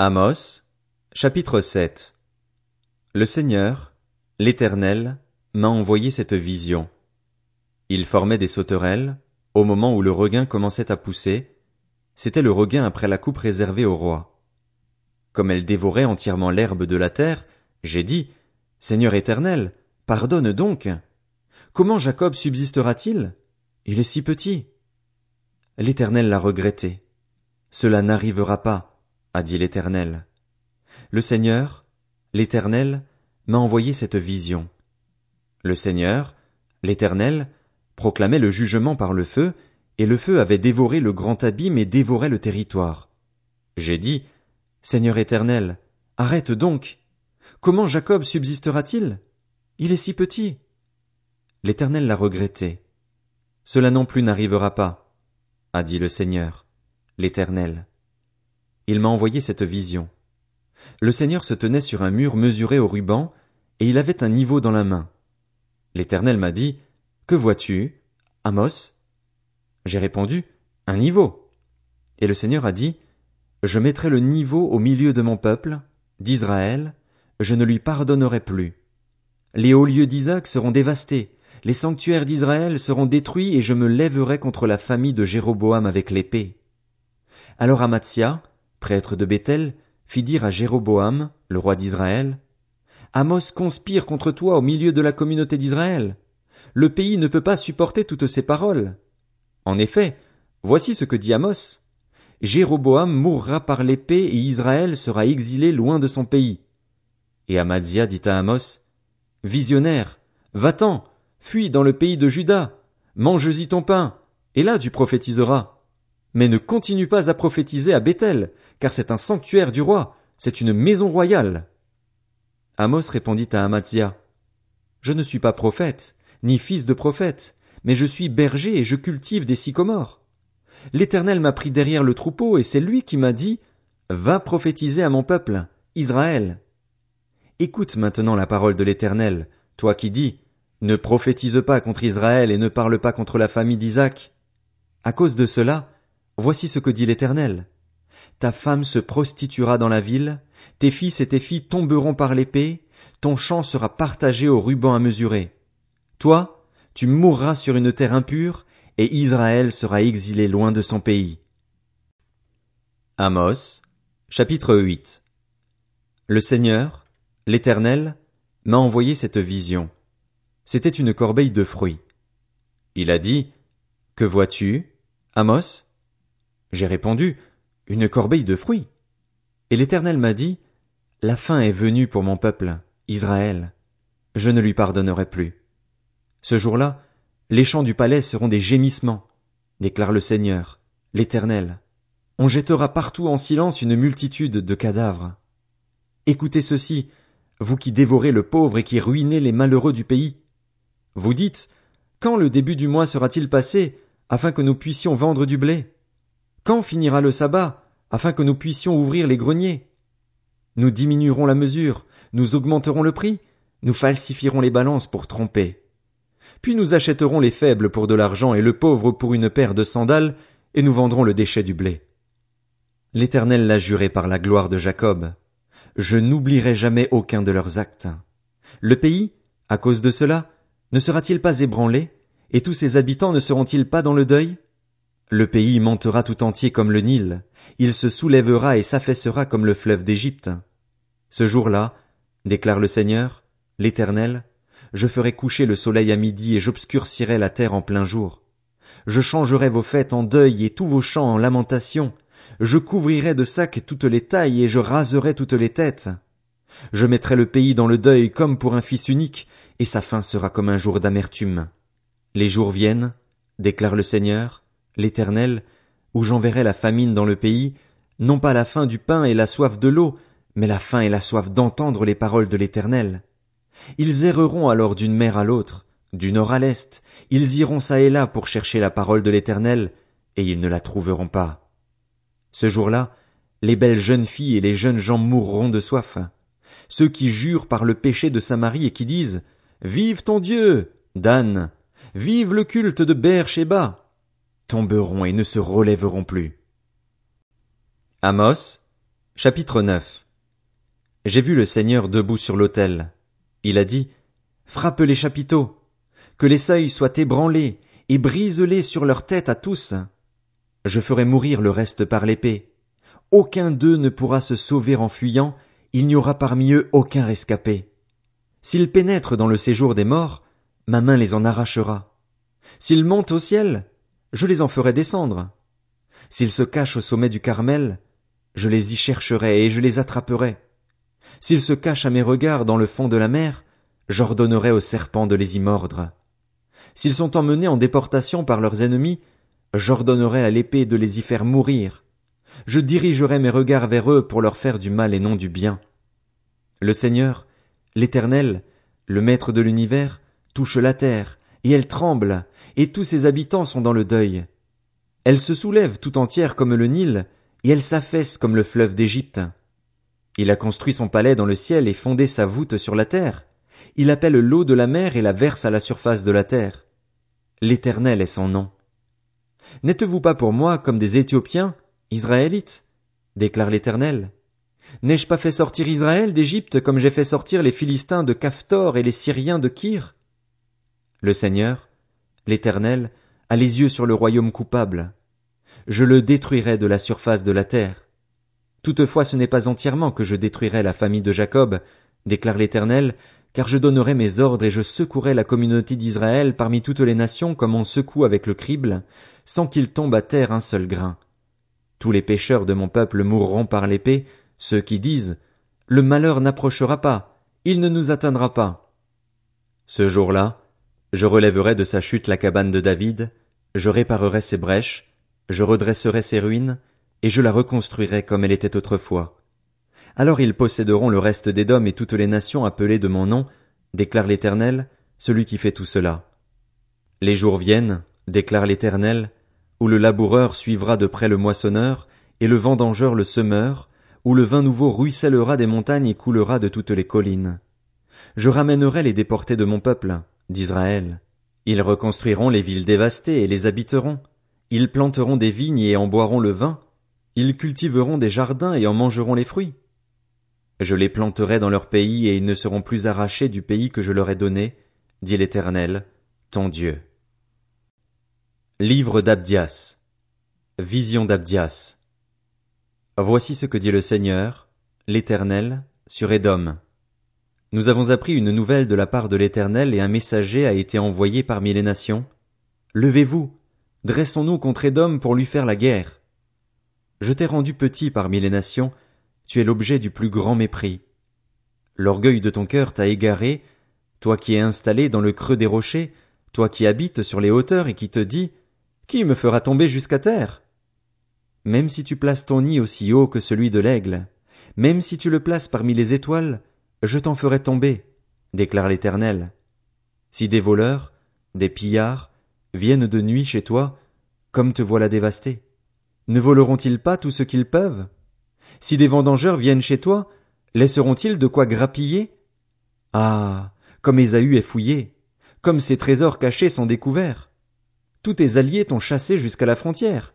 Amos, chapitre 7 Le Seigneur, l'Éternel, m'a envoyé cette vision. Il formait des sauterelles, au moment où le regain commençait à pousser, c'était le regain après la coupe réservée au roi. Comme elle dévorait entièrement l'herbe de la terre, j'ai dit, Seigneur éternel, pardonne donc. Comment Jacob subsistera-t-il? Il est si petit. L'Éternel l'a regretté. Cela n'arrivera pas a dit l'Éternel. Le Seigneur, l'Éternel, m'a envoyé cette vision. Le Seigneur, l'Éternel, proclamait le jugement par le feu, et le feu avait dévoré le grand abîme et dévorait le territoire. J'ai dit, Seigneur éternel, arrête donc. Comment Jacob subsistera-t-il? Il est si petit. L'Éternel l'a regretté. Cela non plus n'arrivera pas, a dit le Seigneur, l'Éternel il m'a envoyé cette vision. Le Seigneur se tenait sur un mur mesuré au ruban, et il avait un niveau dans la main. L'Éternel m'a dit, Que vois-tu, Amos? J'ai répondu, Un niveau. Et le Seigneur a dit, Je mettrai le niveau au milieu de mon peuple, d'Israël, je ne lui pardonnerai plus. Les hauts lieux d'Isaac seront dévastés, les sanctuaires d'Israël seront détruits et je me lèverai contre la famille de Jéroboam avec l'épée. Alors Amatia, prêtre de Bethel, fit dire à Jéroboam, le roi d'Israël, Amos conspire contre toi au milieu de la communauté d'Israël. Le pays ne peut pas supporter toutes ces paroles. En effet, voici ce que dit Amos. Jéroboam mourra par l'épée et Israël sera exilé loin de son pays. Et Amadzia dit à Amos, Visionnaire, va-t'en, fuis dans le pays de Juda, mange-y ton pain, et là tu prophétiseras. Mais ne continue pas à prophétiser à Bethel, car c'est un sanctuaire du roi, c'est une maison royale. Amos répondit à Amatzia. Je ne suis pas prophète, ni fils de prophète, mais je suis berger et je cultive des sycomores. L'Éternel m'a pris derrière le troupeau et c'est lui qui m'a dit, Va prophétiser à mon peuple, Israël. Écoute maintenant la parole de l'Éternel, toi qui dis, Ne prophétise pas contre Israël et ne parle pas contre la famille d'Isaac. À cause de cela, Voici ce que dit l'Éternel. Ta femme se prostituera dans la ville, tes fils et tes filles tomberont par l'épée, ton champ sera partagé au ruban à mesurer. Toi, tu mourras sur une terre impure, et Israël sera exilé loin de son pays. Amos, chapitre 8 Le Seigneur, l'Éternel, m'a envoyé cette vision. C'était une corbeille de fruits. Il a dit, Que vois-tu, Amos? J'ai répondu, Une corbeille de fruits. Et l'Éternel m'a dit, La fin est venue pour mon peuple, Israël. Je ne lui pardonnerai plus. Ce jour-là, les champs du palais seront des gémissements, déclare le Seigneur, l'Éternel. On jettera partout en silence une multitude de cadavres. Écoutez ceci, vous qui dévorez le pauvre et qui ruinez les malheureux du pays. Vous dites, quand le début du mois sera-t-il passé, afin que nous puissions vendre du blé? Quand finira le sabbat, afin que nous puissions ouvrir les greniers? Nous diminuerons la mesure, nous augmenterons le prix, nous falsifierons les balances pour tromper. Puis nous achèterons les faibles pour de l'argent et le pauvre pour une paire de sandales, et nous vendrons le déchet du blé. L'Éternel l'a juré par la gloire de Jacob. Je n'oublierai jamais aucun de leurs actes. Le pays, à cause de cela, ne sera-t-il pas ébranlé, et tous ses habitants ne seront-ils pas dans le deuil? Le pays montera tout entier comme le Nil, il se soulèvera et s'affaissera comme le fleuve d'Égypte. Ce jour-là, déclare le Seigneur, l'Éternel, je ferai coucher le soleil à midi et j'obscurcirai la terre en plein jour. Je changerai vos fêtes en deuil et tous vos chants en lamentation. Je couvrirai de sacs toutes les tailles et je raserai toutes les têtes. Je mettrai le pays dans le deuil comme pour un fils unique, et sa fin sera comme un jour d'amertume. Les jours viennent, déclare le Seigneur, l'Éternel, où j'enverrai la famine dans le pays, non pas la faim du pain et la soif de l'eau, mais la faim et la soif d'entendre les paroles de l'Éternel. Ils erreront alors d'une mer à l'autre, du nord à l'est, ils iront çà et là pour chercher la parole de l'Éternel, et ils ne la trouveront pas. Ce jour-là, les belles jeunes filles et les jeunes gens mourront de soif. Ceux qui jurent par le péché de Samarie et qui disent Vive ton Dieu, Dan, vive le culte de Ber-Sheba tomberont et ne se relèveront plus. Amos, Chapitre 9 J'ai vu le Seigneur debout sur l'autel. Il a dit, Frappe les chapiteaux, que les seuils soient ébranlés, et brise-les sur leur tête à tous. Je ferai mourir le reste par l'épée. Aucun d'eux ne pourra se sauver en fuyant, il n'y aura parmi eux aucun rescapé. S'ils pénètrent dans le séjour des morts, ma main les en arrachera. S'ils montent au ciel, je les en ferai descendre. S'ils se cachent au sommet du Carmel, je les y chercherai et je les attraperai. S'ils se cachent à mes regards dans le fond de la mer, j'ordonnerai aux serpents de les y mordre. S'ils sont emmenés en déportation par leurs ennemis, j'ordonnerai à l'épée de les y faire mourir. Je dirigerai mes regards vers eux pour leur faire du mal et non du bien. Le Seigneur, l'Éternel, le Maître de l'univers, touche la terre, et elle tremble, et tous ses habitants sont dans le deuil. Elle se soulève tout entière comme le Nil, et elle s'affaisse comme le fleuve d'Égypte. Il a construit son palais dans le ciel et fondé sa voûte sur la terre. Il appelle l'eau de la mer et la verse à la surface de la terre. L'Éternel est son nom. N'êtes-vous pas pour moi comme des Éthiopiens, Israélites? déclare l'Éternel. N'ai-je pas fait sortir Israël d'Égypte comme j'ai fait sortir les Philistins de Caphtor et les Syriens de Kir? Le Seigneur, l'Éternel, a les yeux sur le royaume coupable. Je le détruirai de la surface de la terre. Toutefois ce n'est pas entièrement que je détruirai la famille de Jacob, déclare l'Éternel, car je donnerai mes ordres et je secouerai la communauté d'Israël parmi toutes les nations comme on secoue avec le crible, sans qu'il tombe à terre un seul grain. Tous les pécheurs de mon peuple mourront par l'épée, ceux qui disent Le malheur n'approchera pas, il ne nous atteindra pas. Ce jour-là, je relèverai de sa chute la cabane de David, je réparerai ses brèches, je redresserai ses ruines, et je la reconstruirai comme elle était autrefois. Alors ils posséderont le reste d'Édom et toutes les nations appelées de mon nom, déclare l'Éternel, celui qui fait tout cela. Les jours viennent, déclare l'Éternel, où le laboureur suivra de près le moissonneur, et le vendangeur le semeur, où le vin nouveau ruissellera des montagnes et coulera de toutes les collines. Je ramènerai les déportés de mon peuple, d'Israël. Ils reconstruiront les villes dévastées et les habiteront. Ils planteront des vignes et en boiront le vin. Ils cultiveront des jardins et en mangeront les fruits. Je les planterai dans leur pays et ils ne seront plus arrachés du pays que je leur ai donné, dit l'Éternel, ton Dieu. Livre d'Abdias. Vision d'Abdias. Voici ce que dit le Seigneur, l'Éternel, sur Édom. Nous avons appris une nouvelle de la part de l'Éternel et un messager a été envoyé parmi les nations. Levez-vous, dressons-nous contre Édom pour lui faire la guerre. Je t'ai rendu petit parmi les nations, tu es l'objet du plus grand mépris. L'orgueil de ton cœur t'a égaré, toi qui es installé dans le creux des rochers, toi qui habites sur les hauteurs et qui te dis, qui me fera tomber jusqu'à terre? Même si tu places ton nid aussi haut que celui de l'aigle, même si tu le places parmi les étoiles, je t'en ferai tomber, déclare l'Éternel. Si des voleurs, des pillards, viennent de nuit chez toi, comme te voilà dévasté, ne voleront-ils pas tout ce qu'ils peuvent? Si des vendangeurs viennent chez toi, laisseront-ils de quoi grappiller? Ah. Comme Ésaü est fouillé, comme ses trésors cachés sont découverts. Tous tes alliés t'ont chassé jusqu'à la frontière.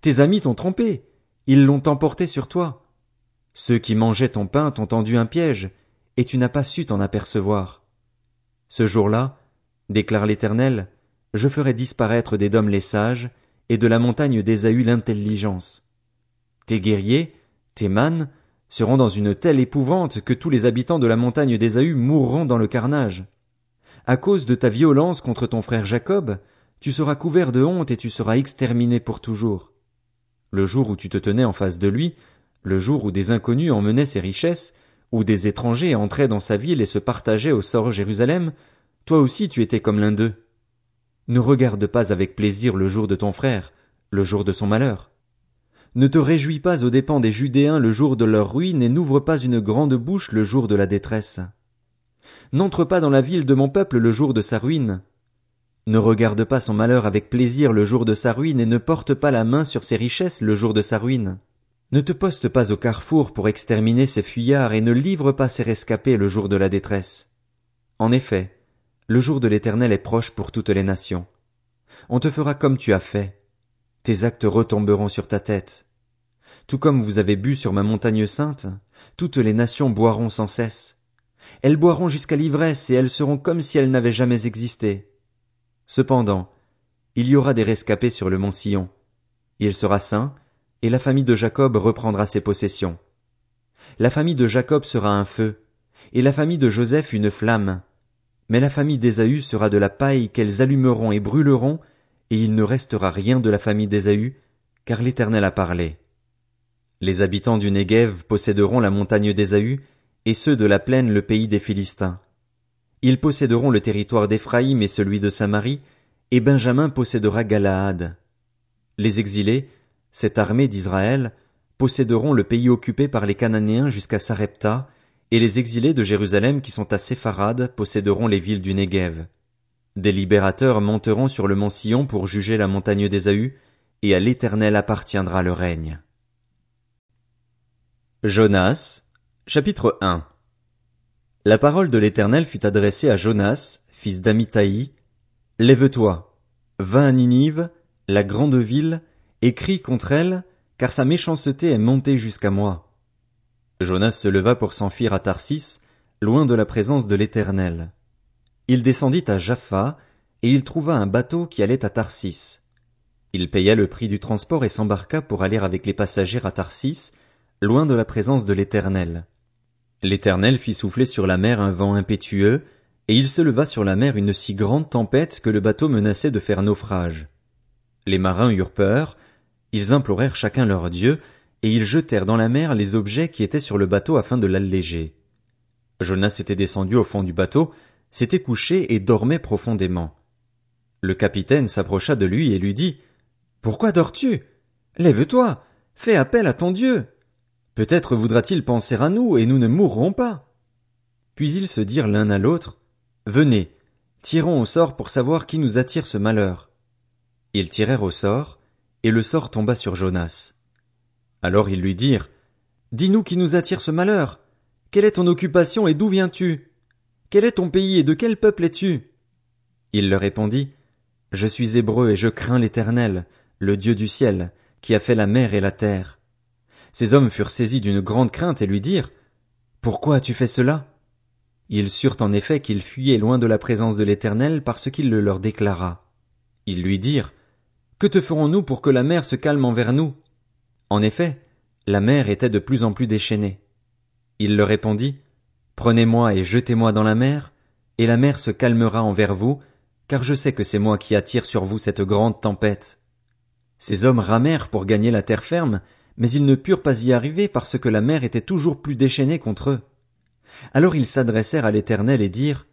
Tes amis t'ont trompé. Ils l'ont emporté sur toi. Ceux qui mangeaient ton pain t'ont tendu un piège, et tu n'as pas su t'en apercevoir. Ce jour-là, déclare l'Éternel, je ferai disparaître des dômes les sages, et de la montagne d'Ésaü l'intelligence. Tes guerriers, tes mânes, seront dans une telle épouvante que tous les habitants de la montagne d'Ésaü mourront dans le carnage. À cause de ta violence contre ton frère Jacob, tu seras couvert de honte et tu seras exterminé pour toujours. Le jour où tu te tenais en face de lui, le jour où des inconnus emmenaient ses richesses, où des étrangers entraient dans sa ville et se partageaient au sort Jérusalem, toi aussi tu étais comme l'un d'eux. Ne regarde pas avec plaisir le jour de ton frère, le jour de son malheur. Ne te réjouis pas aux dépens des Judéens le jour de leur ruine et n'ouvre pas une grande bouche le jour de la détresse. N'entre pas dans la ville de mon peuple le jour de sa ruine. Ne regarde pas son malheur avec plaisir le jour de sa ruine et ne porte pas la main sur ses richesses le jour de sa ruine. Ne te poste pas au carrefour pour exterminer ses fuyards et ne livre pas ses rescapés le jour de la détresse. En effet, le jour de l'éternel est proche pour toutes les nations. On te fera comme tu as fait. Tes actes retomberont sur ta tête. Tout comme vous avez bu sur ma montagne sainte, toutes les nations boiront sans cesse. Elles boiront jusqu'à l'ivresse et elles seront comme si elles n'avaient jamais existé. Cependant, il y aura des rescapés sur le mont Sion. Il sera saint, et la famille de Jacob reprendra ses possessions. La famille de Jacob sera un feu, et la famille de Joseph une flamme. Mais la famille d'Ésaü sera de la paille qu'elles allumeront et brûleront, et il ne restera rien de la famille d'Ésaü, car l'Éternel a parlé. Les habitants du Néguev posséderont la montagne d'Ésaü, et ceux de la plaine le pays des Philistins. Ils posséderont le territoire d'Éphraïm et celui de Samarie, et Benjamin possédera Galaad. Les exilés, cette armée d'Israël, posséderont le pays occupé par les Cananéens jusqu'à Sarepta, et les exilés de Jérusalem qui sont à Sépharad posséderont les villes du Néguev. Des libérateurs monteront sur le mont Sion pour juger la montagne d'Ésaü, et à l'Éternel appartiendra le règne. Jonas, chapitre 1 La parole de l'Éternel fut adressée à Jonas, fils d'Amitai. Lève-toi, va à Ninive, la grande ville, et crie contre elle, car sa méchanceté est montée jusqu'à moi. Jonas se leva pour s'enfuir à Tarsis, loin de la présence de l'Éternel. Il descendit à Jaffa, et il trouva un bateau qui allait à Tarsis. Il paya le prix du transport et s'embarqua pour aller avec les passagers à Tarsis, loin de la présence de l'Éternel. L'Éternel fit souffler sur la mer un vent impétueux, et il se leva sur la mer une si grande tempête que le bateau menaçait de faire naufrage. Les marins eurent peur, ils implorèrent chacun leur Dieu, et ils jetèrent dans la mer les objets qui étaient sur le bateau afin de l'alléger. Jonas était descendu au fond du bateau, s'était couché et dormait profondément. Le capitaine s'approcha de lui et lui dit, Pourquoi dors-tu? Lève-toi, fais appel à ton Dieu. Peut-être voudra-t-il penser à nous et nous ne mourrons pas. Puis ils se dirent l'un à l'autre, Venez, tirons au sort pour savoir qui nous attire ce malheur. Ils tirèrent au sort, et le sort tomba sur Jonas. Alors ils lui dirent, Dis-nous qui nous attire ce malheur. Quelle est ton occupation et d'où viens-tu? Quel est ton pays et de quel peuple es-tu? Il leur répondit, Je suis hébreu et je crains l'éternel, le Dieu du ciel, qui a fait la mer et la terre. Ces hommes furent saisis d'une grande crainte et lui dirent, Pourquoi as-tu fait cela? Ils surent en effet qu'il fuyait loin de la présence de l'Éternel parce qu'il le leur déclara. Ils lui dirent, Que te ferons-nous pour que la mer se calme envers nous? En effet, la mer était de plus en plus déchaînée. Il leur répondit, Prenez-moi et jetez-moi dans la mer, et la mer se calmera envers vous, car je sais que c'est moi qui attire sur vous cette grande tempête. Ces hommes ramèrent pour gagner la terre ferme, mais ils ne purent pas y arriver parce que la mer était toujours plus déchaînée contre eux. Alors ils s'adressèrent à l'Éternel et dirent,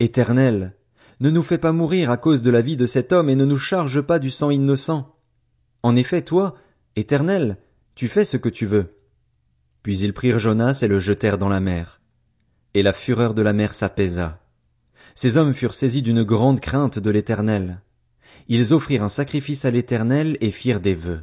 Éternel, ne nous fais pas mourir à cause de la vie de cet homme et ne nous charge pas du sang innocent. En effet, toi, Éternel, tu fais ce que tu veux. Puis ils prirent Jonas et le jetèrent dans la mer. Et la fureur de la mer s'apaisa. Ces hommes furent saisis d'une grande crainte de l'Éternel. Ils offrirent un sacrifice à l'Éternel et firent des vœux.